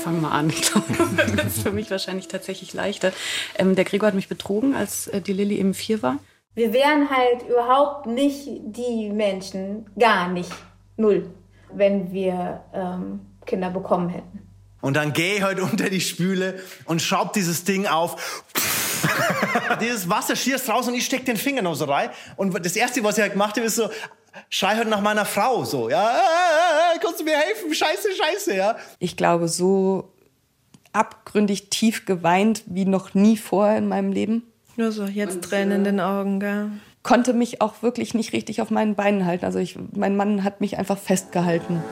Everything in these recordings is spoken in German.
fang mal an. Ich glaube, das ist für mich wahrscheinlich tatsächlich leichter. Ähm, der Gregor hat mich betrogen, als äh, die Lilly eben vier war. Wir wären halt überhaupt nicht die Menschen, gar nicht, null, wenn wir ähm, Kinder bekommen hätten. Und dann geh ich halt unter die Spüle und schraub dieses Ding auf. dieses Wasser schießt raus und ich steck den Finger noch so rein. Und das erste, was ich halt gemacht habe, ist so, schrei halt nach meiner Frau so, ja, äh, kannst du mir helfen? Scheiße, scheiße, ja. Ich glaube, so abgründig tief geweint wie noch nie vorher in meinem Leben. Nur so, jetzt Tränen in den Augen, gell? Konnte mich auch wirklich nicht richtig auf meinen Beinen halten. Also ich, mein Mann hat mich einfach festgehalten.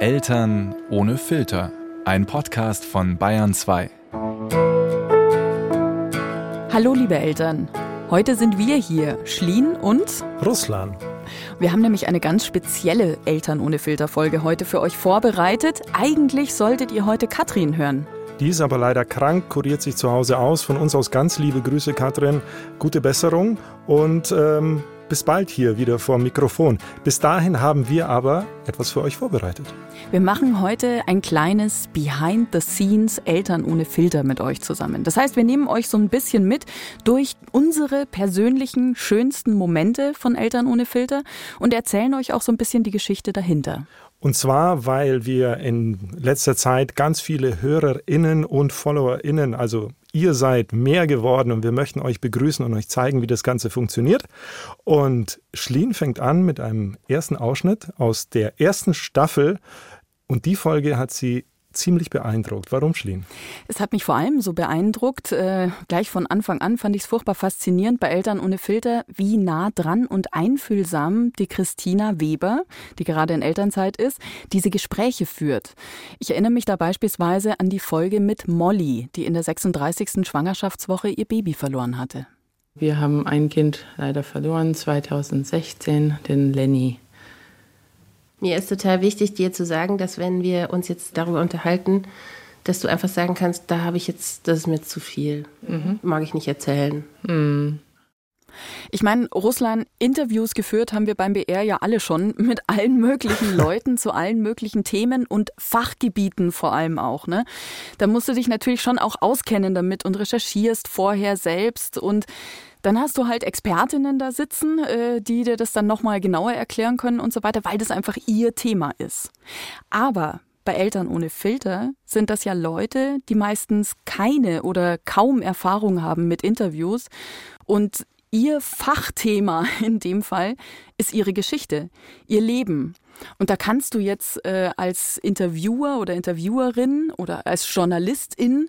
Eltern ohne Filter. Ein Podcast von Bayern 2. Hallo liebe Eltern. Heute sind wir hier, Schlien und Russland. Wir haben nämlich eine ganz spezielle Eltern ohne Filter Folge heute für euch vorbereitet. Eigentlich solltet ihr heute Katrin hören. Die ist aber leider krank, kuriert sich zu Hause aus. Von uns aus ganz liebe Grüße, Katrin. Gute Besserung und ähm, bis bald hier wieder vor dem Mikrofon. Bis dahin haben wir aber etwas für euch vorbereitet. Wir machen heute ein kleines Behind the Scenes Eltern ohne Filter mit euch zusammen. Das heißt, wir nehmen euch so ein bisschen mit durch unsere persönlichen schönsten Momente von Eltern ohne Filter und erzählen euch auch so ein bisschen die Geschichte dahinter. Und zwar, weil wir in letzter Zeit ganz viele HörerInnen und FollowerInnen, also ihr seid mehr geworden und wir möchten euch begrüßen und euch zeigen, wie das Ganze funktioniert. Und Schlien fängt an mit einem ersten Ausschnitt aus der ersten Staffel und die Folge hat sie ziemlich beeindruckt. Warum, Schlien? Es hat mich vor allem so beeindruckt, äh, gleich von Anfang an fand ich es furchtbar faszinierend bei Eltern ohne Filter, wie nah dran und einfühlsam die Christina Weber, die gerade in Elternzeit ist, diese Gespräche führt. Ich erinnere mich da beispielsweise an die Folge mit Molly, die in der 36. Schwangerschaftswoche ihr Baby verloren hatte. Wir haben ein Kind leider verloren, 2016, den Lenny. Mir ist total wichtig, dir zu sagen, dass wenn wir uns jetzt darüber unterhalten, dass du einfach sagen kannst, da habe ich jetzt, das ist mir zu viel. Mhm. Mag ich nicht erzählen. Mhm. Ich meine, Russland, Interviews geführt haben wir beim BR ja alle schon mit allen möglichen Leuten zu allen möglichen Themen und Fachgebieten vor allem auch. Ne? Da musst du dich natürlich schon auch auskennen damit und recherchierst vorher selbst und dann hast du halt Expertinnen da sitzen, äh, die dir das dann nochmal genauer erklären können und so weiter, weil das einfach ihr Thema ist. Aber bei Eltern ohne Filter sind das ja Leute, die meistens keine oder kaum Erfahrung haben mit Interviews und ihr Fachthema in dem Fall ist ihre Geschichte, ihr Leben. Und da kannst du jetzt äh, als Interviewer oder Interviewerin oder als Journalistin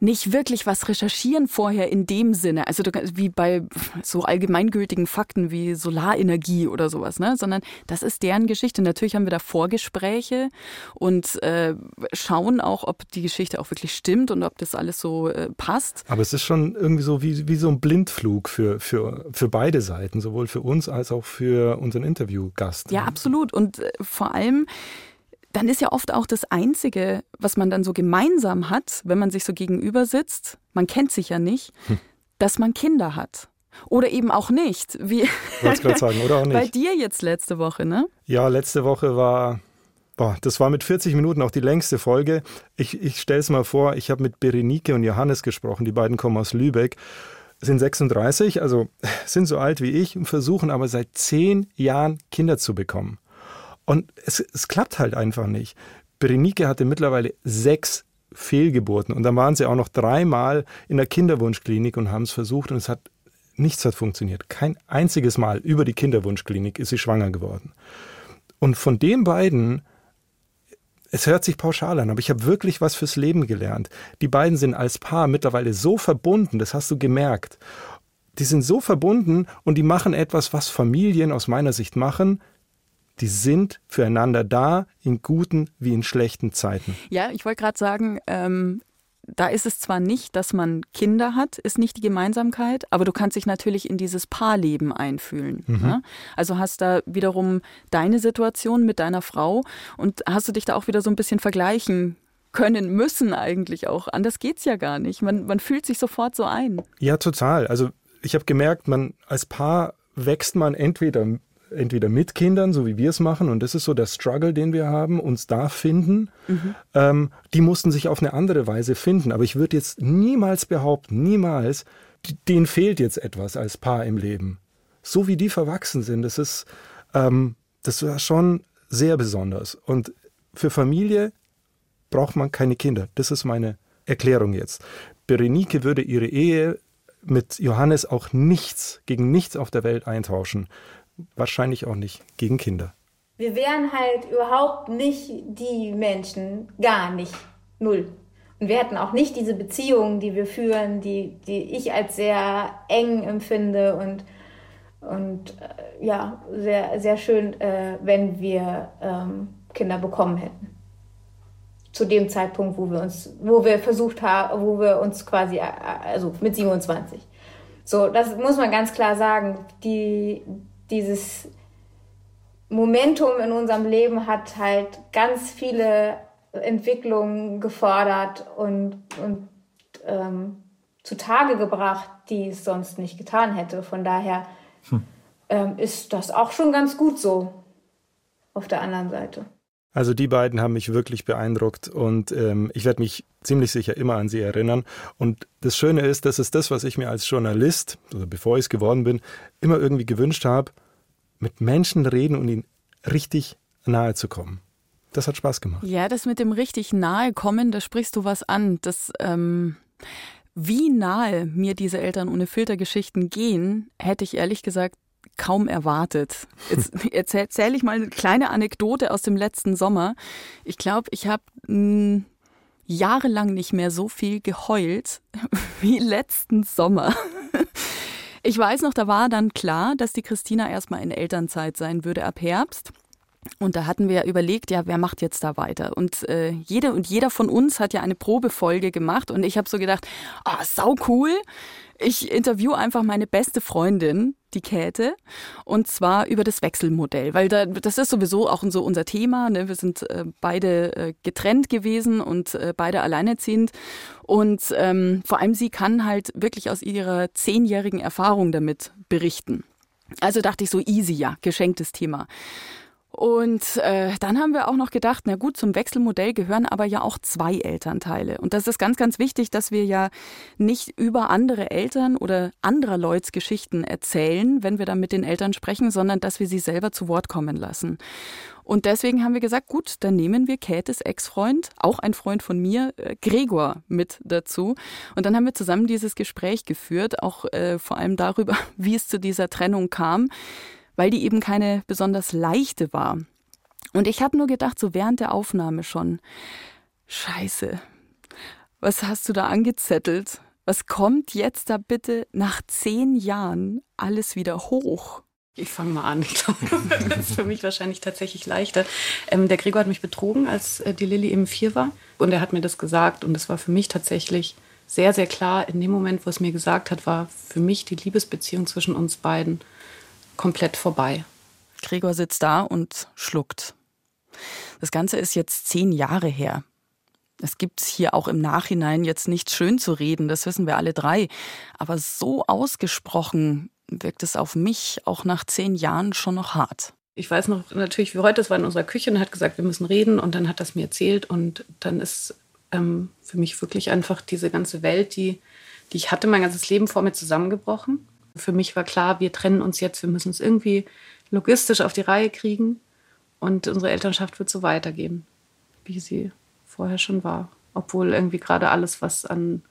nicht wirklich was recherchieren vorher in dem Sinne, also wie bei so allgemeingültigen Fakten wie Solarenergie oder sowas, ne? sondern das ist deren Geschichte. Natürlich haben wir da Vorgespräche und äh, schauen auch, ob die Geschichte auch wirklich stimmt und ob das alles so äh, passt. Aber es ist schon irgendwie so wie, wie so ein Blindflug für, für, für beide Seiten, sowohl für uns als auch für unseren Interviewgast. Ja, absolut. Und äh, vor allem dann ist ja oft auch das Einzige, was man dann so gemeinsam hat, wenn man sich so gegenüber sitzt, man kennt sich ja nicht, hm. dass man Kinder hat. Oder eben auch nicht. Wie gerade sagen, oder auch nicht. Bei dir jetzt letzte Woche, ne? Ja, letzte Woche war, boah, das war mit 40 Minuten auch die längste Folge. Ich, ich stelle es mal vor, ich habe mit Berenike und Johannes gesprochen, die beiden kommen aus Lübeck sind 36, also sind so alt wie ich und versuchen aber seit zehn Jahren Kinder zu bekommen. Und es, es klappt halt einfach nicht. Berenike hatte mittlerweile sechs Fehlgeburten und dann waren sie auch noch dreimal in der Kinderwunschklinik und haben es versucht und es hat nichts hat funktioniert. Kein einziges Mal über die Kinderwunschklinik ist sie schwanger geworden. Und von den beiden, es hört sich pauschal an, aber ich habe wirklich was fürs Leben gelernt. Die beiden sind als Paar mittlerweile so verbunden, das hast du gemerkt. Die sind so verbunden und die machen etwas, was Familien aus meiner Sicht machen, die sind füreinander da, in guten wie in schlechten Zeiten. Ja, ich wollte gerade sagen, ähm, da ist es zwar nicht, dass man Kinder hat, ist nicht die Gemeinsamkeit, aber du kannst dich natürlich in dieses Paarleben einfühlen. Mhm. Ja? Also hast da wiederum deine Situation mit deiner Frau und hast du dich da auch wieder so ein bisschen vergleichen können müssen eigentlich auch. Anders geht's ja gar nicht. Man, man fühlt sich sofort so ein. Ja, total. Also ich habe gemerkt, man als Paar wächst man entweder entweder mit Kindern, so wie wir es machen, und das ist so der Struggle, den wir haben, uns da finden. Mhm. Ähm, die mussten sich auf eine andere Weise finden. Aber ich würde jetzt niemals behaupten, niemals, denen fehlt jetzt etwas als Paar im Leben. So wie die verwachsen sind, das ist, ähm, das war schon sehr besonders. Und für Familie braucht man keine Kinder. Das ist meine Erklärung jetzt. Berenike würde ihre Ehe mit Johannes auch nichts, gegen nichts auf der Welt eintauschen. Wahrscheinlich auch nicht gegen Kinder. Wir wären halt überhaupt nicht die Menschen, gar nicht, null. Und wir hätten auch nicht diese Beziehungen, die wir führen, die, die ich als sehr eng empfinde und, und äh, ja, sehr, sehr schön, äh, wenn wir ähm, Kinder bekommen hätten. Zu dem Zeitpunkt, wo wir uns, wo wir versucht haben, wo wir uns quasi, äh, also mit 27. So, das muss man ganz klar sagen. Die, dieses Momentum in unserem Leben hat halt ganz viele Entwicklungen gefordert und, und ähm, zutage gebracht, die es sonst nicht getan hätte. Von daher hm. ähm, ist das auch schon ganz gut so auf der anderen Seite. Also die beiden haben mich wirklich beeindruckt und ähm, ich werde mich ziemlich sicher immer an sie erinnern. Und das Schöne ist, das ist das, was ich mir als Journalist, also bevor ich es geworden bin, immer irgendwie gewünscht habe, mit Menschen reden und ihnen richtig nahe zu kommen. Das hat Spaß gemacht. Ja, das mit dem richtig nahe kommen, da sprichst du was an. Das, ähm, wie nahe mir diese Eltern ohne Filtergeschichten gehen, hätte ich ehrlich gesagt kaum erwartet. Jetzt erzähle ich mal eine kleine Anekdote aus dem letzten Sommer. Ich glaube, ich habe hm, jahrelang nicht mehr so viel geheult wie letzten Sommer. Ich weiß noch, da war dann klar, dass die Christina erstmal in Elternzeit sein würde ab Herbst. Und da hatten wir überlegt, ja, wer macht jetzt da weiter? Und äh, jede und jeder von uns hat ja eine Probefolge gemacht und ich habe so gedacht, ah, oh, sau cool. Ich interview einfach meine beste Freundin, die Käthe, und zwar über das Wechselmodell, weil da, das ist sowieso auch so unser Thema. Ne? Wir sind äh, beide äh, getrennt gewesen und äh, beide alleinerziehend. Und ähm, vor allem sie kann halt wirklich aus ihrer zehnjährigen Erfahrung damit berichten. Also dachte ich so easy, ja, geschenktes Thema. Und äh, dann haben wir auch noch gedacht, na gut, zum Wechselmodell gehören aber ja auch zwei Elternteile. Und das ist ganz, ganz wichtig, dass wir ja nicht über andere Eltern oder anderer Leuts Geschichten erzählen, wenn wir dann mit den Eltern sprechen, sondern dass wir sie selber zu Wort kommen lassen. Und deswegen haben wir gesagt, gut, dann nehmen wir Käthes Ex-Freund, auch ein Freund von mir, äh, Gregor, mit dazu. Und dann haben wir zusammen dieses Gespräch geführt, auch äh, vor allem darüber, wie es zu dieser Trennung kam weil die eben keine besonders leichte war. Und ich habe nur gedacht, so während der Aufnahme schon, scheiße, was hast du da angezettelt? Was kommt jetzt da bitte nach zehn Jahren alles wieder hoch? Ich fange mal an. Ich glaube, das ist für mich wahrscheinlich tatsächlich leichter. Ähm, der Gregor hat mich betrogen, als äh, die Lilly eben vier war. Und er hat mir das gesagt. Und es war für mich tatsächlich sehr, sehr klar. In dem Moment, wo es mir gesagt hat, war für mich die Liebesbeziehung zwischen uns beiden komplett vorbei. Gregor sitzt da und schluckt. Das Ganze ist jetzt zehn Jahre her. Es gibt hier auch im Nachhinein jetzt nichts schön zu reden, das wissen wir alle drei. Aber so ausgesprochen wirkt es auf mich auch nach zehn Jahren schon noch hart. Ich weiß noch natürlich wie heute, das war in unserer Küche und hat gesagt, wir müssen reden und dann hat das mir erzählt und dann ist ähm, für mich wirklich einfach diese ganze Welt, die, die ich hatte, mein ganzes Leben vor mir zusammengebrochen. Für mich war klar, wir trennen uns jetzt, wir müssen es irgendwie logistisch auf die Reihe kriegen und unsere Elternschaft wird so weitergehen, wie sie vorher schon war. Obwohl irgendwie gerade alles, was an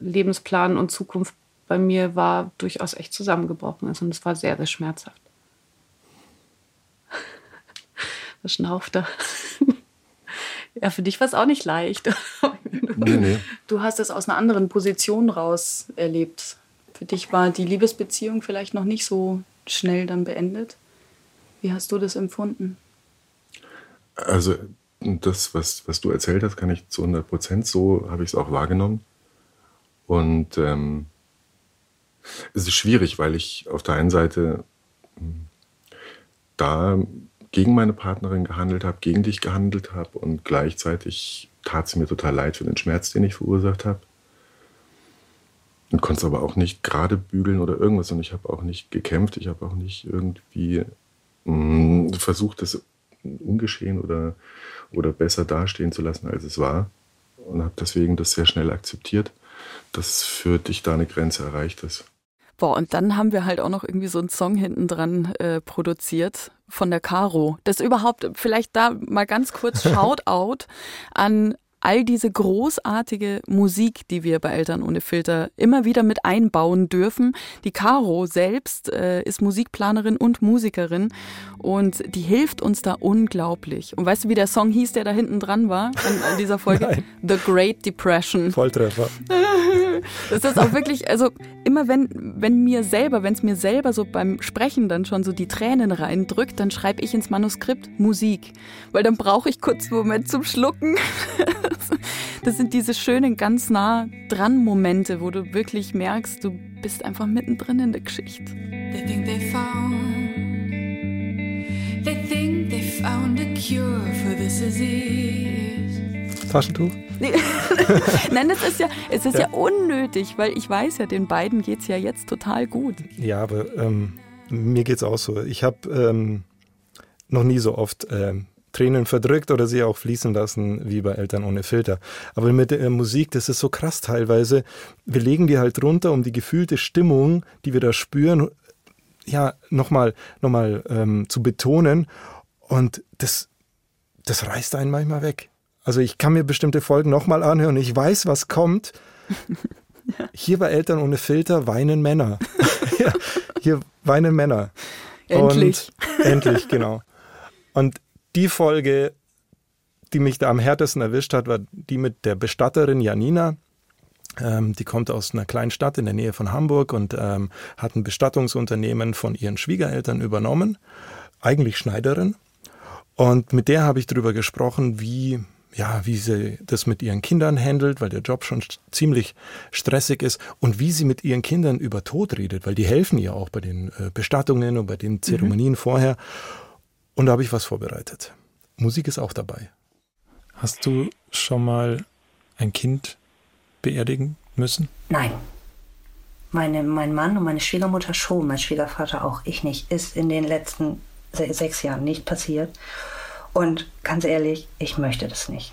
Lebensplan und Zukunft bei mir war, durchaus echt zusammengebrochen ist und es war sehr, sehr schmerzhaft. Was schnauft da? Ja, für dich war es auch nicht leicht. Nee, nee. Du hast es aus einer anderen Position raus erlebt. Für dich war die Liebesbeziehung vielleicht noch nicht so schnell dann beendet. Wie hast du das empfunden? Also das, was, was du erzählt hast, kann ich zu 100 Prozent, so habe ich es auch wahrgenommen. Und ähm, es ist schwierig, weil ich auf der einen Seite hm, da gegen meine Partnerin gehandelt habe, gegen dich gehandelt habe und gleichzeitig tat sie mir total leid für den Schmerz, den ich verursacht habe. Und konnte es aber auch nicht gerade bügeln oder irgendwas. Und ich habe auch nicht gekämpft. Ich habe auch nicht irgendwie mm, versucht, das ungeschehen oder, oder besser dastehen zu lassen, als es war. Und habe deswegen das sehr schnell akzeptiert, dass für dich da eine Grenze erreicht ist. Boah, und dann haben wir halt auch noch irgendwie so einen Song hinten dran äh, produziert von der Caro. Das überhaupt, vielleicht da mal ganz kurz Shoutout an all diese großartige Musik, die wir bei Eltern ohne Filter immer wieder mit einbauen dürfen. Die Caro selbst äh, ist Musikplanerin und Musikerin und die hilft uns da unglaublich. Und weißt du, wie der Song hieß, der da hinten dran war an, an dieser Folge? Nein. The Great Depression. Volltreffer. das ist auch wirklich, also immer wenn, wenn mir selber, wenn es mir selber so beim Sprechen dann schon so die Tränen reindrückt, dann schreibe ich ins Manuskript Musik. Weil dann brauche ich kurz einen Moment zum Schlucken. Das sind diese schönen, ganz nah dran Momente, wo du wirklich merkst, du bist einfach mittendrin in der Geschichte. They think they found, they think they found a cure for this disease. Taschentuch? Nein, das ist ja, es ist ja. ja unnötig, weil ich weiß ja, den beiden geht es ja jetzt total gut. Ja, aber ähm, mir geht es auch so. Ich habe ähm, noch nie so oft ähm, Tränen verdrückt oder sie auch fließen lassen, wie bei Eltern ohne Filter. Aber mit der Musik, das ist so krass teilweise. Wir legen die halt runter, um die gefühlte Stimmung, die wir da spüren, ja, nochmal noch mal, ähm, zu betonen. Und das, das reißt einen manchmal weg. Also ich kann mir bestimmte Folgen nochmal anhören. Ich weiß, was kommt. Hier bei Eltern ohne Filter weinen Männer. hier weinen Männer. Endlich. Und endlich, genau. Und die Folge, die mich da am härtesten erwischt hat, war die mit der Bestatterin Janina. Ähm, die kommt aus einer kleinen Stadt in der Nähe von Hamburg und ähm, hat ein Bestattungsunternehmen von ihren Schwiegereltern übernommen. Eigentlich Schneiderin. Und mit der habe ich darüber gesprochen, wie ja, wie sie das mit ihren Kindern handelt, weil der Job schon ziemlich stressig ist und wie sie mit ihren Kindern über Tod redet, weil die helfen ihr auch bei den äh, Bestattungen und bei den Zeremonien mhm. vorher. Und da habe ich was vorbereitet. Musik ist auch dabei. Hast du schon mal ein Kind beerdigen müssen? Nein. Meine, mein Mann und meine Schwiegermutter schon, mein Schwiegervater auch, ich nicht. Ist in den letzten sechs Jahren nicht passiert. Und ganz ehrlich, ich möchte das nicht.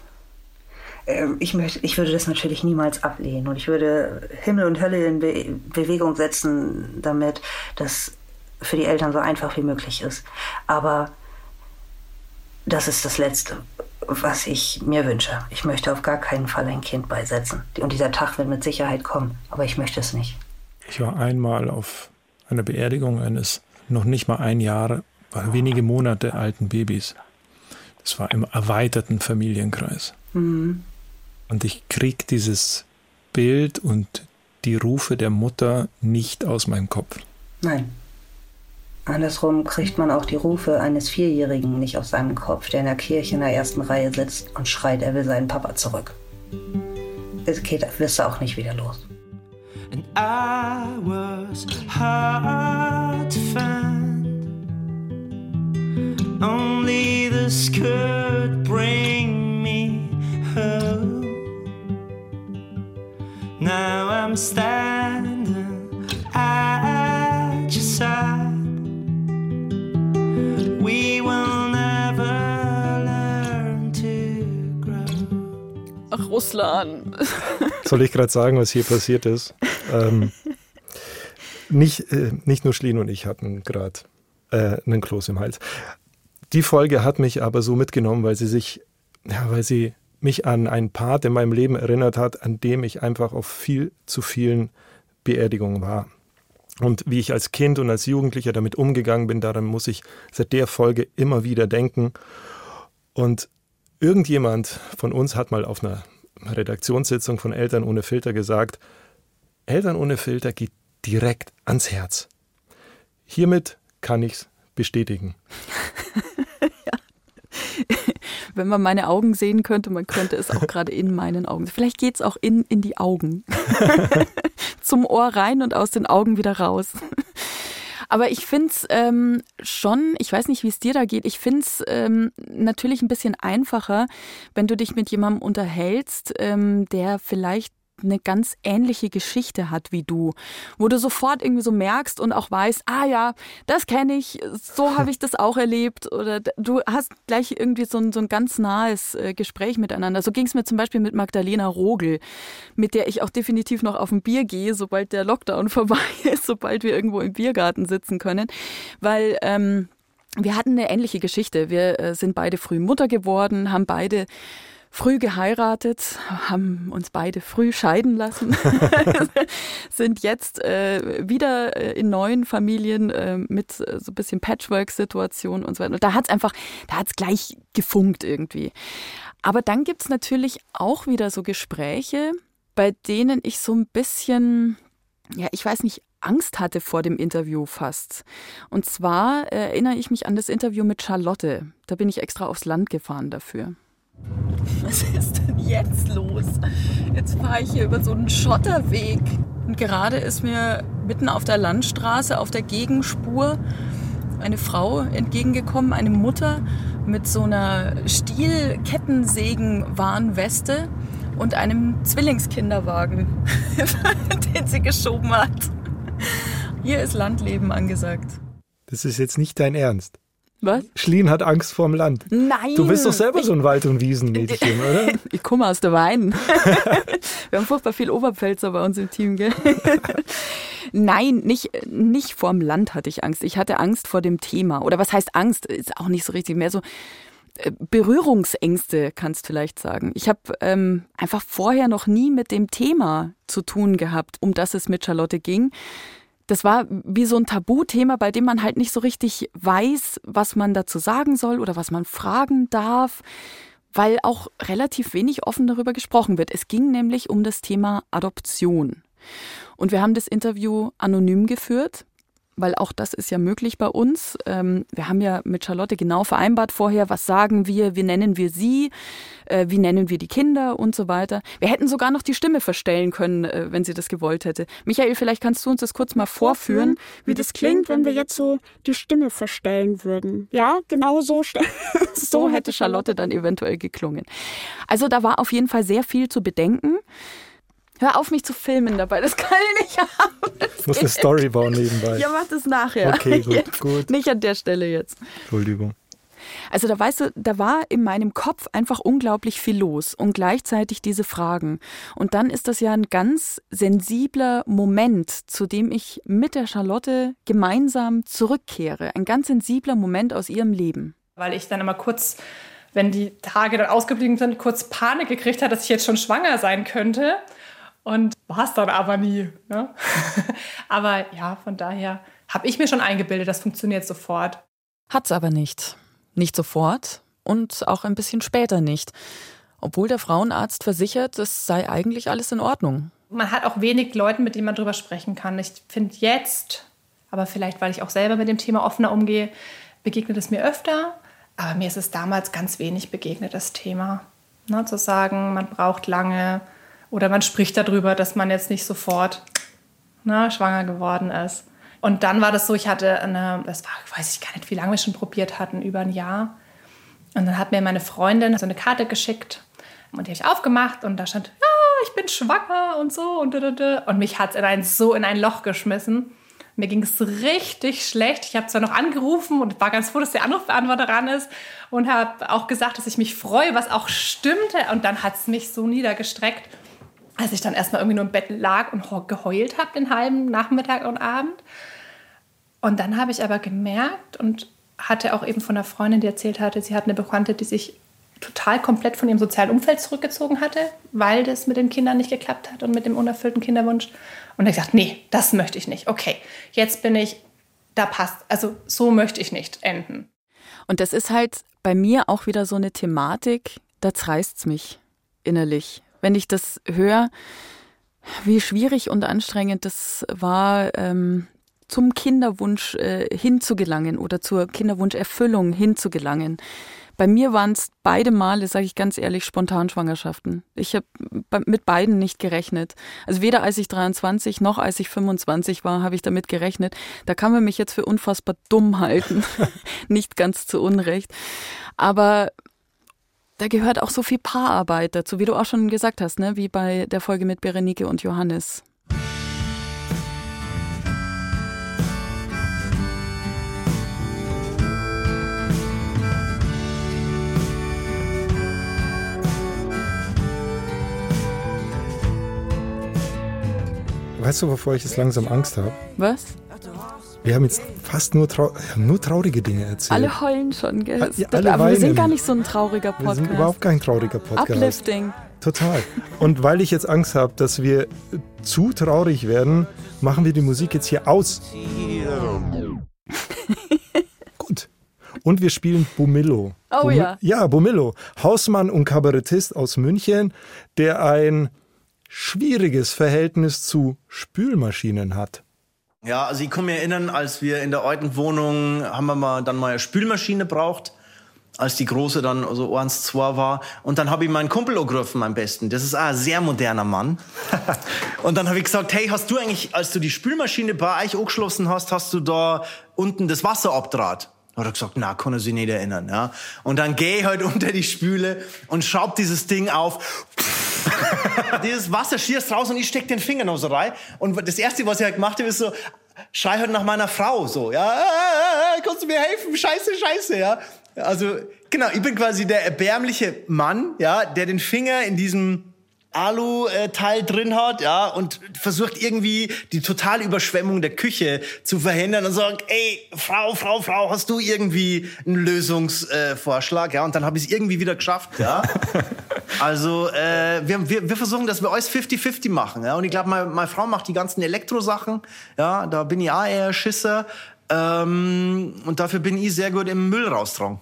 Ähm, ich, möchte, ich würde das natürlich niemals ablehnen und ich würde Himmel und Hölle in Be Bewegung setzen, damit das für die Eltern so einfach wie möglich ist. Aber das ist das Letzte, was ich mir wünsche. Ich möchte auf gar keinen Fall ein Kind beisetzen. Und dieser Tag wird mit Sicherheit kommen, aber ich möchte es nicht. Ich war einmal auf einer Beerdigung eines noch nicht mal ein Jahr, wenige Monate alten Babys. Das war im erweiterten Familienkreis. Mhm. Und ich krieg dieses Bild und die Rufe der Mutter nicht aus meinem Kopf. Nein. Andersrum kriegt man auch die Rufe eines Vierjährigen nicht aus seinem Kopf, der in der Kirche in der ersten Reihe sitzt und schreit, er will seinen Papa zurück. Es geht, du auch nicht wieder los. And I was hard to find. Only this could bring me home. Now I'm standing at Russland. Soll ich gerade sagen, was hier passiert ist? Ähm, nicht, äh, nicht nur Schlien und ich hatten gerade äh, einen Kloß im Hals. Die Folge hat mich aber so mitgenommen, weil sie sich, ja, weil sie mich an einen Part in meinem Leben erinnert hat, an dem ich einfach auf viel zu vielen Beerdigungen war. Und wie ich als Kind und als Jugendlicher damit umgegangen bin, daran muss ich seit der Folge immer wieder denken. Und irgendjemand von uns hat mal auf einer Redaktionssitzung von Eltern ohne Filter gesagt, Eltern ohne Filter geht direkt ans Herz. Hiermit kann ich es bestätigen. Wenn man meine Augen sehen könnte, man könnte es auch gerade in meinen Augen. Vielleicht geht es auch in, in die Augen. Zum Ohr rein und aus den Augen wieder raus. Aber ich finde es ähm, schon, ich weiß nicht, wie es dir da geht, ich finde es ähm, natürlich ein bisschen einfacher, wenn du dich mit jemandem unterhältst, ähm, der vielleicht eine ganz ähnliche Geschichte hat wie du, wo du sofort irgendwie so merkst und auch weißt, ah ja, das kenne ich, so habe ich das auch erlebt oder du hast gleich irgendwie so ein, so ein ganz nahes äh, Gespräch miteinander. So ging es mir zum Beispiel mit Magdalena Rogel, mit der ich auch definitiv noch auf ein Bier gehe, sobald der Lockdown vorbei ist, sobald wir irgendwo im Biergarten sitzen können, weil ähm, wir hatten eine ähnliche Geschichte. Wir äh, sind beide früh Mutter geworden, haben beide früh geheiratet, haben uns beide früh scheiden lassen, sind jetzt äh, wieder äh, in neuen Familien äh, mit äh, so ein bisschen Patchwork-Situation und so weiter. Und da hat es einfach, da hat es gleich gefunkt irgendwie. Aber dann gibt es natürlich auch wieder so Gespräche, bei denen ich so ein bisschen, ja, ich weiß nicht, Angst hatte vor dem Interview fast. Und zwar erinnere ich mich an das Interview mit Charlotte. Da bin ich extra aufs Land gefahren dafür. Was ist denn jetzt los? Jetzt fahre ich hier über so einen Schotterweg. Und gerade ist mir mitten auf der Landstraße, auf der Gegenspur, eine Frau entgegengekommen, eine Mutter mit so einer Stiel-Kettensägen-Warnweste und einem Zwillingskinderwagen, den sie geschoben hat. Hier ist Landleben angesagt. Das ist jetzt nicht dein Ernst. Was? Schlien hat Angst vorm Land. Nein. Du bist doch selber so ein Wald- und Wiesenmädchen, oder? Ich komme aus der Wein. Wir haben furchtbar viel Oberpfälzer bei uns im Team, gell? Nein, nicht, nicht vorm Land hatte ich Angst. Ich hatte Angst vor dem Thema. Oder was heißt Angst? Ist auch nicht so richtig. Mehr so äh, Berührungsängste, kannst du vielleicht sagen. Ich habe ähm, einfach vorher noch nie mit dem Thema zu tun gehabt, um das es mit Charlotte ging das war wie so ein Tabuthema, bei dem man halt nicht so richtig weiß, was man dazu sagen soll oder was man fragen darf, weil auch relativ wenig offen darüber gesprochen wird. Es ging nämlich um das Thema Adoption. Und wir haben das Interview anonym geführt weil auch das ist ja möglich bei uns. Ähm, wir haben ja mit Charlotte genau vereinbart vorher, was sagen wir, wie nennen wir sie, äh, wie nennen wir die Kinder und so weiter. Wir hätten sogar noch die Stimme verstellen können, äh, wenn sie das gewollt hätte. Michael, vielleicht kannst du uns das kurz mal vorführen, wie, wie das klingt, wenn wir jetzt so die Stimme verstellen würden. Ja, genau so. so hätte Charlotte dann eventuell geklungen. Also da war auf jeden Fall sehr viel zu bedenken. Hör auf, mich zu filmen dabei. Das kann ich nicht haben. Ich muss eine Story bauen nebenbei. Ja, mach das nachher. Okay, gut, jetzt. gut. Nicht an der Stelle jetzt. Entschuldigung. Also da weißt du, da war in meinem Kopf einfach unglaublich viel los und gleichzeitig diese Fragen. Und dann ist das ja ein ganz sensibler Moment, zu dem ich mit der Charlotte gemeinsam zurückkehre. Ein ganz sensibler Moment aus ihrem Leben. Weil ich dann immer kurz, wenn die Tage dann ausgeblieben sind, kurz Panik gekriegt habe, dass ich jetzt schon schwanger sein könnte. Und war es dann aber nie. Ne? aber ja, von daher habe ich mir schon eingebildet, das funktioniert sofort. Hat's aber nicht. Nicht sofort und auch ein bisschen später nicht. Obwohl der Frauenarzt versichert, es sei eigentlich alles in Ordnung. Man hat auch wenig Leute, mit denen man drüber sprechen kann. Ich finde jetzt, aber vielleicht, weil ich auch selber mit dem Thema offener umgehe, begegnet es mir öfter. Aber mir ist es damals ganz wenig begegnet, das Thema. Ne, zu sagen, man braucht lange, oder man spricht darüber, dass man jetzt nicht sofort na, schwanger geworden ist. Und dann war das so, ich hatte eine, das war, weiß ich gar nicht, wie lange wir schon probiert hatten, über ein Jahr. Und dann hat mir meine Freundin so eine Karte geschickt und die habe ich aufgemacht und da stand, ja, ich bin schwanger und so und und mich hat es so in ein Loch geschmissen. Mir ging es richtig schlecht. Ich habe zwar noch angerufen und war ganz froh, dass der Anrufbeantworter ran ist und habe auch gesagt, dass ich mich freue, was auch stimmte. Und dann hat es mich so niedergestreckt als ich dann erstmal irgendwie nur im Bett lag und geheult habe den halben Nachmittag und Abend. Und dann habe ich aber gemerkt und hatte auch eben von einer Freundin, die erzählt hatte, sie hat eine Bekannte, die sich total komplett von ihrem sozialen Umfeld zurückgezogen hatte, weil das mit den Kindern nicht geklappt hat und mit dem unerfüllten Kinderwunsch. Und ich dachte, nee, das möchte ich nicht. Okay, jetzt bin ich, da passt. Also so möchte ich nicht enden. Und das ist halt bei mir auch wieder so eine Thematik, da zerreißt es mich innerlich wenn ich das höre, wie schwierig und anstrengend das war, ähm, zum Kinderwunsch äh, hinzugelangen oder zur Kinderwunscherfüllung hinzugelangen. Bei mir waren es beide Male, sage ich ganz ehrlich, Spontanschwangerschaften. Ich habe mit beiden nicht gerechnet. Also weder als ich 23 noch als ich 25 war, habe ich damit gerechnet. Da kann man mich jetzt für unfassbar dumm halten. nicht ganz zu Unrecht. Aber da gehört auch so viel Paararbeit dazu, wie du auch schon gesagt hast, ne? wie bei der Folge mit Berenike und Johannes. Weißt du, wovor ich jetzt langsam Angst habe? Was? Wir haben jetzt fast nur, trau nur traurige Dinge erzählt. Alle heulen schon, gell? Ja, alle Aber wir weinen. sind gar nicht so ein trauriger Podcast. Wir sind überhaupt kein trauriger Podcast. Uplifting. Total. Und weil ich jetzt Angst habe, dass wir zu traurig werden, machen wir die Musik jetzt hier aus. Gut. Und wir spielen Bumillo. Oh Bumi- ja. Ja, Bumillo. Hausmann und Kabarettist aus München, der ein schwieriges Verhältnis zu Spülmaschinen hat. Ja, also ich kann mich erinnern, als wir in der alten Wohnung haben wir mal dann mal eine Spülmaschine braucht, als die große dann so eins, zwei war. Und dann habe ich meinen Kumpel angegriffen, am besten. Das ist auch ein sehr moderner Mann. und dann habe ich gesagt, hey, hast du eigentlich, als du die Spülmaschine bei euch angeschlossen hast, hast du da unten das Wasser abdraht? Hat er gesagt, na, kann er sich nicht erinnern. Ja? Und dann gehe ich halt unter die Spüle und schraub dieses Ding auf. dieses Wasser schießt raus und ich steck den Finger noch so rein. Und das Erste, was ich halt gemacht habe, ist so, schrei halt nach meiner Frau so, ja, ah, ah, ah, kannst du mir helfen? Scheiße, scheiße, ja. Also, genau, ich bin quasi der erbärmliche Mann, ja, der den Finger in diesem Alu-Teil drin hat, ja, und versucht irgendwie die totale Überschwemmung der Küche zu verhindern und sagt, ey, Frau, Frau, Frau, hast du irgendwie einen Lösungsvorschlag, ja, und dann habe ich es irgendwie wieder geschafft, ja. Also, äh, wir, wir, wir versuchen, dass wir alles 50-50 machen, ja, und ich glaube, meine, meine Frau macht die ganzen Elektrosachen, ja, da bin ich auch eher Schisser, ähm, und dafür bin ich sehr gut im Müll raustragen.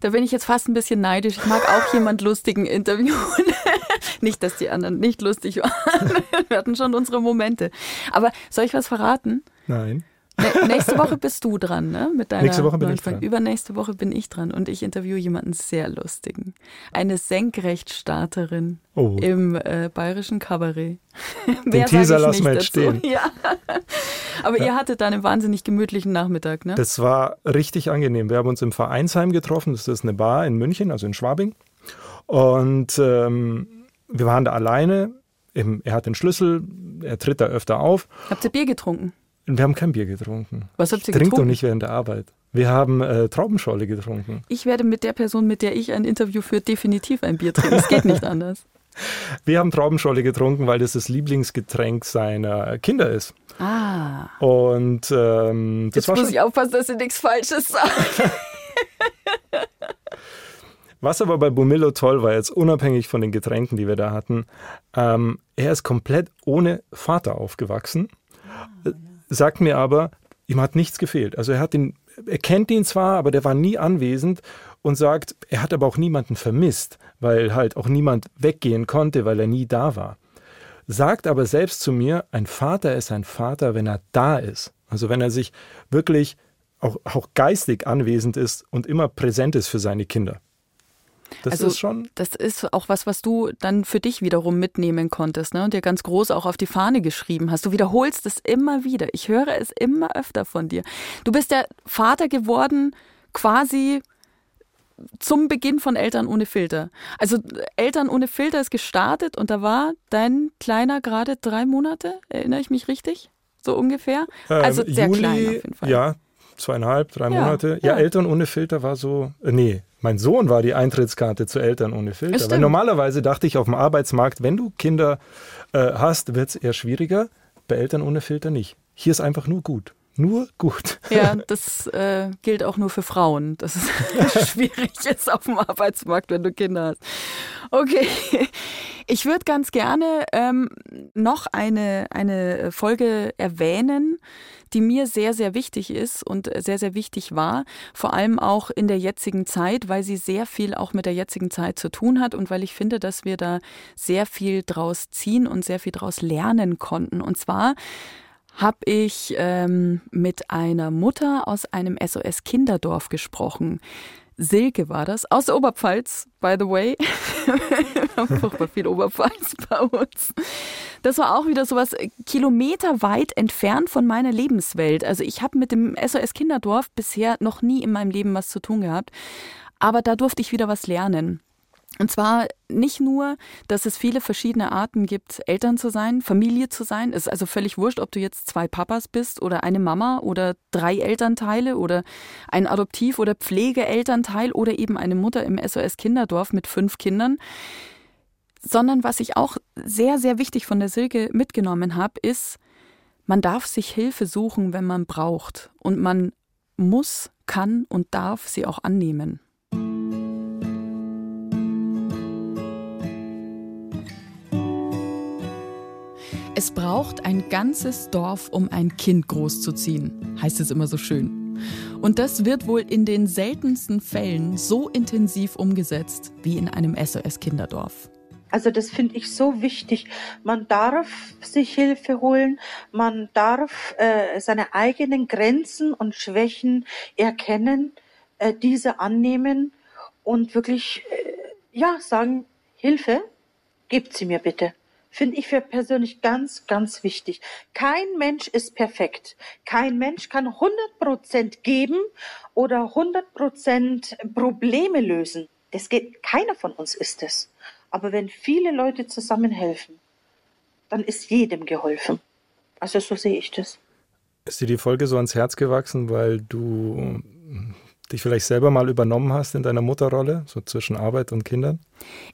Da bin ich jetzt fast ein bisschen neidisch. Ich mag auch jemand lustigen interviewen. nicht, dass die anderen nicht lustig waren. Wir hatten schon unsere Momente. Aber soll ich was verraten? Nein. Nä- nächste Woche bist du dran, ne? Mit deiner Nächste Woche bin ich dran. Übernächste Woche bin ich dran und ich interviewe jemanden sehr lustigen. Eine Senkrechtstarterin Oh. im äh, bayerischen Kabarett. Den Teaser lassen wir jetzt stehen. Ja. Aber Ja. ihr hattet dann einen wahnsinnig gemütlichen Nachmittag, ne? Das war richtig angenehm. Wir haben uns im Vereinsheim getroffen. Das ist eine Bar in München, also in Schwabing. Und ähm, wir waren da alleine. Er hat den Schlüssel, er tritt da öfter auf. Habt ihr Bier getrunken? Wir haben kein Bier getrunken. Was habt ihr ich trink doch getrunken? nicht während der Arbeit. Wir haben äh, Traubenschorle getrunken. Ich werde mit der Person, mit der ich ein Interview führe, definitiv ein Bier trinken. Es geht nicht anders. Wir haben Traubenschorle getrunken, weil das das Lieblingsgetränk seiner Kinder ist. Ah. Und ähm, das Jetzt war muss schon, ich aufpassen, dass ihr nichts Falsches sagt. Was aber bei Bumillo toll war, jetzt unabhängig von den Getränken, die wir da hatten, ähm, er ist komplett ohne Vater aufgewachsen, äh, sagt mir aber, ihm hat nichts gefehlt. Also er hat ihn, er kennt ihn zwar, aber der war nie anwesend und sagt, er hat aber auch niemanden vermisst, weil halt auch niemand weggehen konnte, weil er nie da war. Sagt aber selbst zu mir, ein Vater ist ein Vater, wenn er da ist. Also wenn er sich wirklich auch, auch geistig anwesend ist und immer präsent ist für seine Kinder. Das also, ist schon. Das ist auch was, was du dann für dich wiederum mitnehmen konntest, ne? Und dir ganz groß auch auf die Fahne geschrieben hast. Du wiederholst es immer wieder. Ich höre es immer öfter von dir. Du bist der Vater geworden, quasi zum Beginn von Eltern ohne Filter. Also Eltern ohne Filter ist gestartet und da war dein Kleiner gerade drei Monate, erinnere ich mich richtig? So ungefähr? also Ähm, sehr Juli, klein auf jeden Fall. Ja, zweieinhalb, drei Ja, Monate. Ja, ja. Eltern ohne Filter war so. Äh, nee, mein Sohn war die Eintrittskarte zu Eltern ohne Filter. stimmt. Weil normalerweise dachte ich auf dem Arbeitsmarkt, wenn du Kinder äh, hast, wird es eher schwieriger. Bei Eltern ohne Filter nicht. Hier ist einfach nur gut. Nur gut. Ja, das äh, gilt auch nur für Frauen, dass es schwierig ist auf dem Arbeitsmarkt, wenn du Kinder hast. Okay, ich würde ganz gerne ähm, noch eine, eine Folge erwähnen, die mir sehr, sehr wichtig ist und sehr, sehr wichtig war, vor allem auch in der jetzigen Zeit, weil sie sehr viel auch mit der jetzigen Zeit zu tun hat und weil ich finde, dass wir da sehr viel draus ziehen und sehr viel draus lernen konnten. Und zwar habe ich ähm, mit einer Mutter aus einem SOS-Kinderdorf gesprochen. Silke war das, aus der Oberpfalz, by the way. Wir haben furchtbar viel Oberpfalz bei uns. Das war auch wieder sowas kilometerweit entfernt von meiner Lebenswelt. Also ich habe mit dem SOS-Kinderdorf bisher noch nie in meinem Leben was zu tun gehabt. Aber da durfte ich wieder was lernen. Und zwar nicht nur, dass es viele verschiedene Arten gibt, Eltern zu sein, Familie zu sein. Es ist also völlig wurscht, ob du jetzt zwei Papas bist oder eine Mama oder drei Elternteile oder ein Adoptiv- oder Pflegeelternteil oder eben eine Mutter im SOS Kinderdorf mit fünf Kindern. Sondern was ich auch sehr, sehr wichtig von der Silke mitgenommen habe, ist, man darf sich Hilfe suchen, wenn man braucht. Und man muss, kann und darf sie auch annehmen. Es braucht ein ganzes Dorf, um ein Kind großzuziehen, heißt es immer so schön. Und das wird wohl in den seltensten Fällen so intensiv umgesetzt wie in einem SOS-Kinderdorf. Also das finde ich so wichtig. Man darf sich Hilfe holen, man darf äh, seine eigenen Grenzen und Schwächen erkennen, äh, diese annehmen und wirklich äh, ja sagen, Hilfe, gebt sie mir bitte finde ich für persönlich ganz, ganz wichtig. Kein Mensch ist perfekt. Kein Mensch kann 100% geben oder 100% Probleme lösen. Das geht, keiner von uns ist es. Aber wenn viele Leute zusammenhelfen, dann ist jedem geholfen. Also so sehe ich das. Ist dir die Folge so ans Herz gewachsen, weil du dich vielleicht selber mal übernommen hast in deiner Mutterrolle, so zwischen Arbeit und Kindern?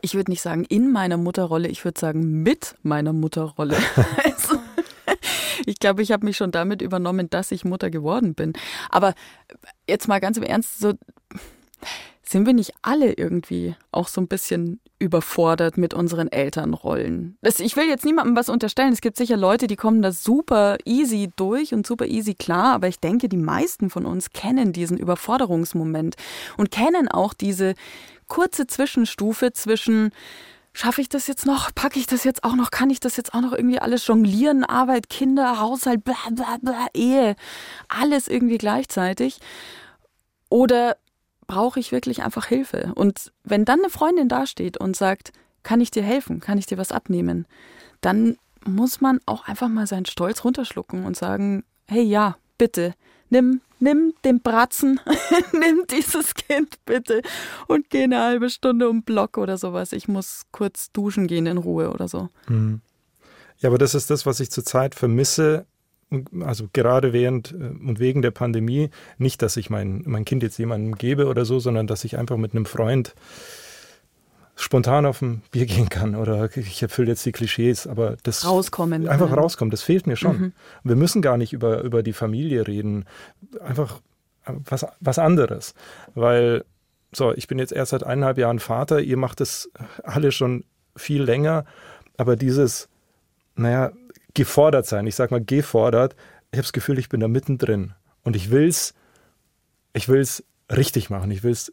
Ich würde nicht sagen in meiner Mutterrolle, ich würde sagen mit meiner Mutterrolle. also, ich glaube, ich habe mich schon damit übernommen, dass ich Mutter geworden bin. Aber jetzt mal ganz im Ernst, so sind wir nicht alle irgendwie auch so ein bisschen überfordert mit unseren Elternrollen? Ich will jetzt niemandem was unterstellen. Es gibt sicher Leute, die kommen da super easy durch und super easy klar, aber ich denke, die meisten von uns kennen diesen Überforderungsmoment und kennen auch diese kurze Zwischenstufe zwischen schaffe ich das jetzt noch? Packe ich das jetzt auch noch? Kann ich das jetzt auch noch irgendwie alles jonglieren? Arbeit, Kinder, Haushalt, bla bla bla, Ehe, alles irgendwie gleichzeitig. Oder brauche ich wirklich einfach Hilfe. Und wenn dann eine Freundin dasteht und sagt, kann ich dir helfen, kann ich dir was abnehmen, dann muss man auch einfach mal seinen Stolz runterschlucken und sagen, hey ja, bitte, nimm, nimm den Bratzen, nimm dieses Kind bitte und geh eine halbe Stunde um Block oder sowas. Ich muss kurz duschen gehen in Ruhe oder so. Hm. Ja, aber das ist das, was ich zurzeit vermisse also gerade während äh, und wegen der Pandemie, nicht, dass ich mein, mein Kind jetzt jemandem gebe oder so, sondern dass ich einfach mit einem Freund spontan auf ein Bier gehen kann oder ich erfülle jetzt die Klischees, aber das rauskommen einfach können. rauskommen, das fehlt mir schon. Mhm. Wir müssen gar nicht über, über die Familie reden, einfach was, was anderes, weil so, ich bin jetzt erst seit eineinhalb Jahren Vater, ihr macht das alle schon viel länger, aber dieses, naja, gefordert sein. Ich sage mal gefordert. Ich habe das Gefühl, ich bin da mittendrin und ich will's, ich will's richtig machen. Ich will's,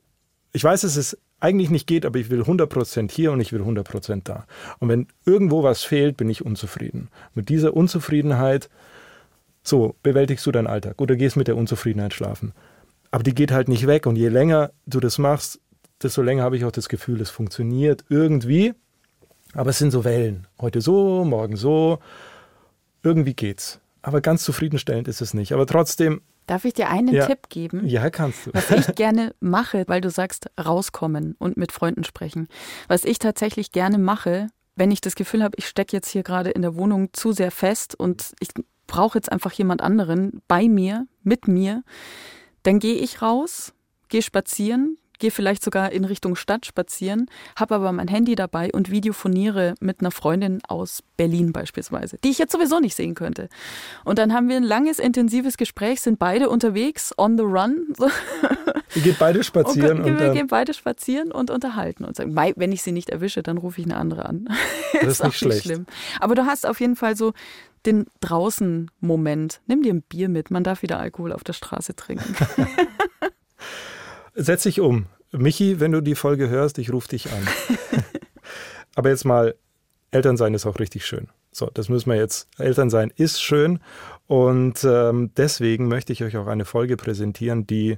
ich weiß, dass es eigentlich nicht geht, aber ich will 100% hier und ich will 100% da. Und wenn irgendwo was fehlt, bin ich unzufrieden. Mit dieser Unzufriedenheit, so bewältigst du deinen Alltag oder gehst mit der Unzufriedenheit schlafen. Aber die geht halt nicht weg und je länger du das machst, desto länger habe ich auch das Gefühl, es funktioniert irgendwie. Aber es sind so Wellen. Heute so, morgen so irgendwie geht's. Aber ganz zufriedenstellend ist es nicht. Aber trotzdem. Darf ich dir einen ja, Tipp geben? Ja, kannst du. Was ich gerne mache, weil du sagst, rauskommen und mit Freunden sprechen. Was ich tatsächlich gerne mache, wenn ich das Gefühl habe, ich stecke jetzt hier gerade in der Wohnung zu sehr fest und ich brauche jetzt einfach jemand anderen bei mir, mit mir, dann gehe ich raus, gehe spazieren, gehe vielleicht sogar in Richtung Stadt spazieren, habe aber mein Handy dabei und videofoniere mit einer Freundin aus Berlin beispielsweise, die ich jetzt sowieso nicht sehen könnte. Und dann haben wir ein langes, intensives Gespräch, sind beide unterwegs, on the run. Wir gehen beide spazieren. Und, und wir gehen beide spazieren und unterhalten und sagen, wenn ich sie nicht erwische, dann rufe ich eine andere an. Das ist, ist nicht schlecht. Nicht aber du hast auf jeden Fall so den Draußen-Moment. Nimm dir ein Bier mit, man darf wieder Alkohol auf der Straße trinken. Setz dich um. Michi, wenn du die Folge hörst, ich rufe dich an. Aber jetzt mal, Elternsein ist auch richtig schön. So, das müssen wir jetzt. Elternsein ist schön und ähm, deswegen möchte ich euch auch eine Folge präsentieren, die,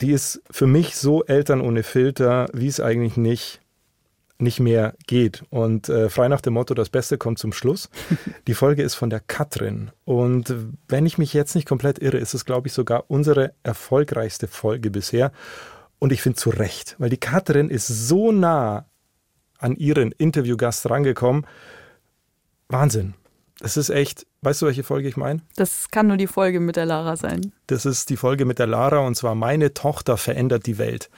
die ist für mich so Eltern ohne Filter, wie es eigentlich nicht nicht mehr geht. Und äh, frei nach dem Motto, das Beste kommt zum Schluss. Die Folge ist von der Katrin. Und wenn ich mich jetzt nicht komplett irre, ist es, glaube ich, sogar unsere erfolgreichste Folge bisher. Und ich finde zu Recht, weil die Katrin ist so nah an ihren Interviewgast rangekommen. Wahnsinn. Das ist echt, weißt du, welche Folge ich meine? Das kann nur die Folge mit der Lara sein. Das ist die Folge mit der Lara und zwar Meine Tochter verändert die Welt.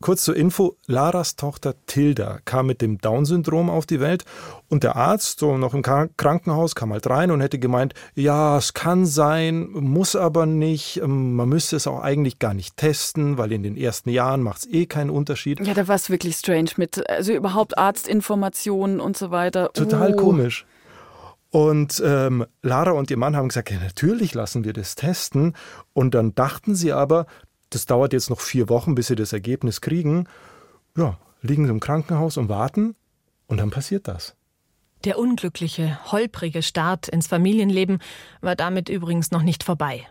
Kurz zur Info, Laras Tochter Tilda kam mit dem Down-Syndrom auf die Welt und der Arzt, so noch im Krankenhaus, kam halt rein und hätte gemeint, ja, es kann sein, muss aber nicht, ähm, man müsste es auch eigentlich gar nicht testen, weil in den ersten Jahren macht es eh keinen Unterschied. Ja, da war es wirklich strange mit, also überhaupt Arztinformationen und so weiter. Total oh. komisch. Und ähm, Lara und ihr Mann haben gesagt, ja, natürlich lassen wir das testen. Und dann dachten sie aber, das dauert jetzt noch vier Wochen, bis sie das Ergebnis kriegen. Ja, liegen sie im Krankenhaus und warten. Und dann passiert das. Der unglückliche, holprige Start ins Familienleben war damit übrigens noch nicht vorbei.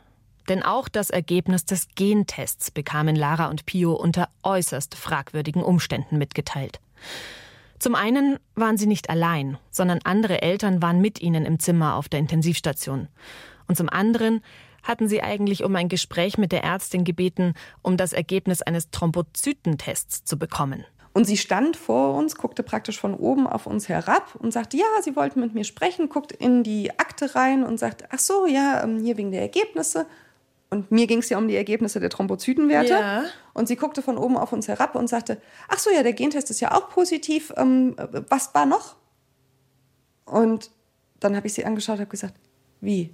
Denn auch das Ergebnis des Gentests bekamen Lara und Pio unter äußerst fragwürdigen Umständen mitgeteilt. Zum einen waren sie nicht allein, sondern andere Eltern waren mit ihnen im Zimmer auf der Intensivstation. Und zum anderen hatten sie eigentlich um ein Gespräch mit der Ärztin gebeten, um das Ergebnis eines Thrombozytentests zu bekommen. Und sie stand vor uns, guckte praktisch von oben auf uns herab und sagte, ja, sie wollten mit mir sprechen, guckt in die Akte rein und sagt, ach so, ja, ähm, hier wegen der Ergebnisse. Und mir ging es ja um die Ergebnisse der Thrombozytenwerte. Ja. Und sie guckte von oben auf uns herab und sagte, ach so, ja, der Gentest ist ja auch positiv. Ähm, was war noch? Und dann habe ich sie angeschaut und habe gesagt, wie?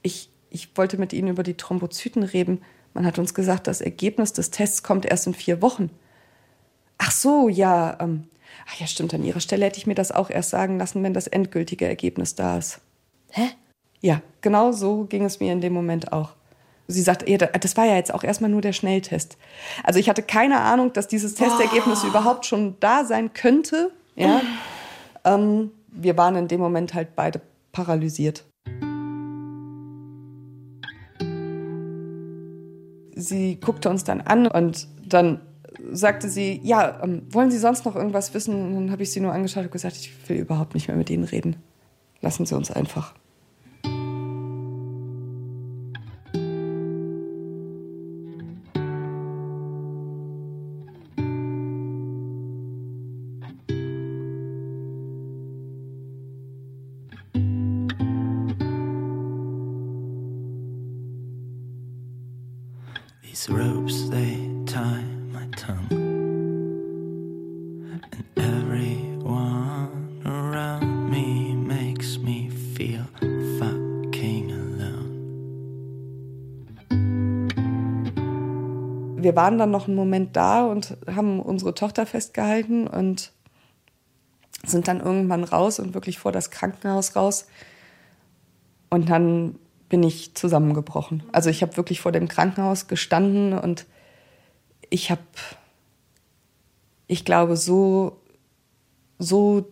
Ich, ich wollte mit Ihnen über die Thrombozyten reden. Man hat uns gesagt, das Ergebnis des Tests kommt erst in vier Wochen. Ach so, ja. Ähm, ach ja, stimmt. An Ihrer Stelle hätte ich mir das auch erst sagen lassen, wenn das endgültige Ergebnis da ist. Hä? Ja, genau so ging es mir in dem Moment auch. Sie sagt, ja, das war ja jetzt auch erstmal nur der Schnelltest. Also ich hatte keine Ahnung, dass dieses Testergebnis oh. überhaupt schon da sein könnte. Ja. ähm, wir waren in dem Moment halt beide paralysiert. Sie guckte uns dann an und dann sagte sie, ja, ähm, wollen Sie sonst noch irgendwas wissen? Und dann habe ich sie nur angeschaut und gesagt, ich will überhaupt nicht mehr mit Ihnen reden. Lassen Sie uns einfach. Wir waren dann noch einen Moment da und haben unsere Tochter festgehalten und sind dann irgendwann raus und wirklich vor das Krankenhaus raus. Und dann bin ich zusammengebrochen. Also ich habe wirklich vor dem Krankenhaus gestanden und ich habe, ich glaube, so, so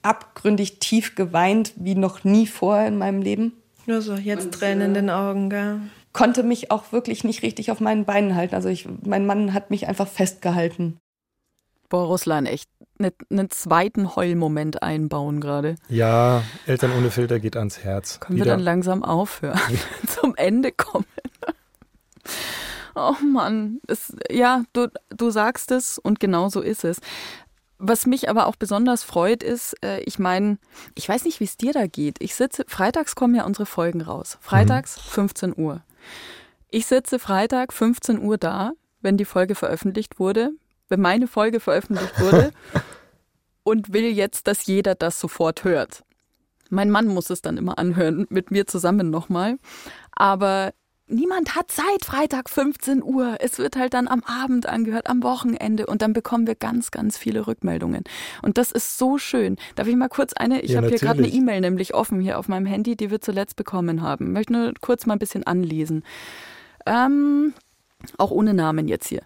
abgründig tief geweint wie noch nie vorher in meinem Leben. Nur so, jetzt Tränen in den Augen, gell? Konnte mich auch wirklich nicht richtig auf meinen Beinen halten. Also ich, mein Mann hat mich einfach festgehalten. Boah, Russland, echt einen ne zweiten Heulmoment einbauen gerade. Ja, Eltern ohne Filter geht ans Herz. Können Wieder. wir dann langsam aufhören? Zum Ende kommen. oh Mann, es, ja, du, du sagst es und genau so ist es. Was mich aber auch besonders freut, ist, äh, ich meine, ich weiß nicht, wie es dir da geht. Ich sitze, freitags kommen ja unsere Folgen raus. Freitags, mhm. 15 Uhr. Ich sitze Freitag 15 Uhr da, wenn die Folge veröffentlicht wurde, wenn meine Folge veröffentlicht wurde und will jetzt, dass jeder das sofort hört. Mein Mann muss es dann immer anhören, mit mir zusammen nochmal. Aber niemand hat Zeit, Freitag 15 Uhr. Es wird halt dann am Abend angehört, am Wochenende und dann bekommen wir ganz, ganz viele Rückmeldungen. Und das ist so schön. Darf ich mal kurz eine, ich ja, habe hier gerade eine E-Mail nämlich offen hier auf meinem Handy, die wir zuletzt bekommen haben. Ich möchte nur kurz mal ein bisschen anlesen. Ähm, auch ohne Namen jetzt hier.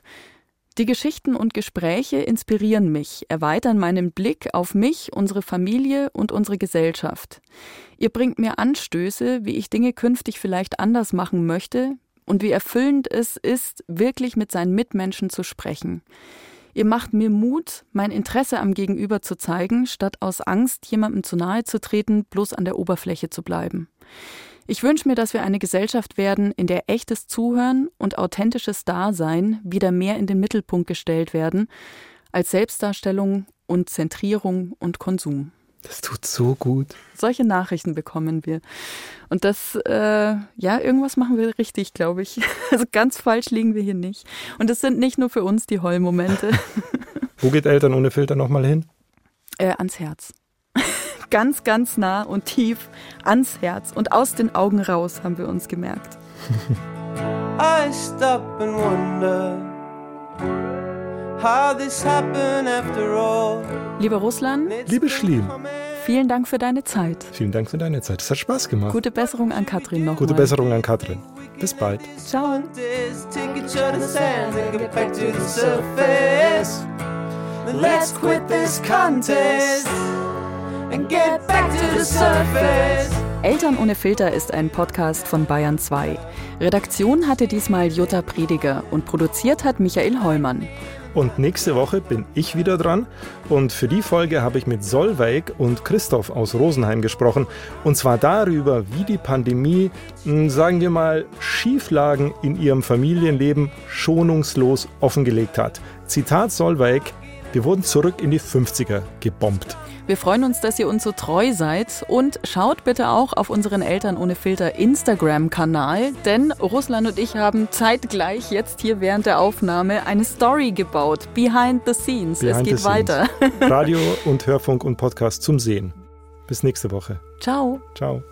Die Geschichten und Gespräche inspirieren mich, erweitern meinen Blick auf mich, unsere Familie und unsere Gesellschaft. Ihr bringt mir Anstöße, wie ich Dinge künftig vielleicht anders machen möchte und wie erfüllend es ist, wirklich mit seinen Mitmenschen zu sprechen. Ihr macht mir Mut, mein Interesse am Gegenüber zu zeigen, statt aus Angst, jemandem zu nahe zu treten, bloß an der Oberfläche zu bleiben. Ich wünsche mir, dass wir eine Gesellschaft werden, in der echtes Zuhören und authentisches Dasein wieder mehr in den Mittelpunkt gestellt werden, als Selbstdarstellung und Zentrierung und Konsum. Das tut so gut. Solche Nachrichten bekommen wir. Und das, äh, ja, irgendwas machen wir richtig, glaube ich. Also ganz falsch liegen wir hier nicht. Und es sind nicht nur für uns die Heulmomente. Wo geht Eltern ohne Filter nochmal hin? Äh, ans Herz. Ganz, ganz nah und tief ans Herz und aus den Augen raus, haben wir uns gemerkt. I stop and wonder how this happened after all. Lieber Russland. Liebe Schlimm. Vielen Dank für deine Zeit. Vielen Dank für deine Zeit. Es hat Spaß gemacht. Gute Besserung an Katrin noch. Gute mal. Besserung an Katrin. Bis bald. Ciao. Let's quit this contest and get back to the surface. Eltern ohne Filter ist ein Podcast von Bayern 2. Redaktion hatte diesmal Jutta Prediger und produziert hat Michael Heumann. Und nächste Woche bin ich wieder dran. Und für die Folge habe ich mit Solveig und Christoph aus Rosenheim gesprochen. Und zwar darüber, wie die Pandemie, hm, sagen wir mal, Schieflagen in ihrem Familienleben schonungslos offengelegt hat. Zitat Solveig, wir wurden zurück in die 50er gebombt. Wir freuen uns, dass ihr uns so treu seid und schaut bitte auch auf unseren Eltern ohne Filter Instagram-Kanal, denn Russland und ich haben zeitgleich jetzt hier während der Aufnahme eine Story gebaut. Behind the scenes. Behind es geht the weiter. scenes. Radio und Hörfunk und Podcast zum Sehen. Bis nächste Woche. Ciao. Ciao.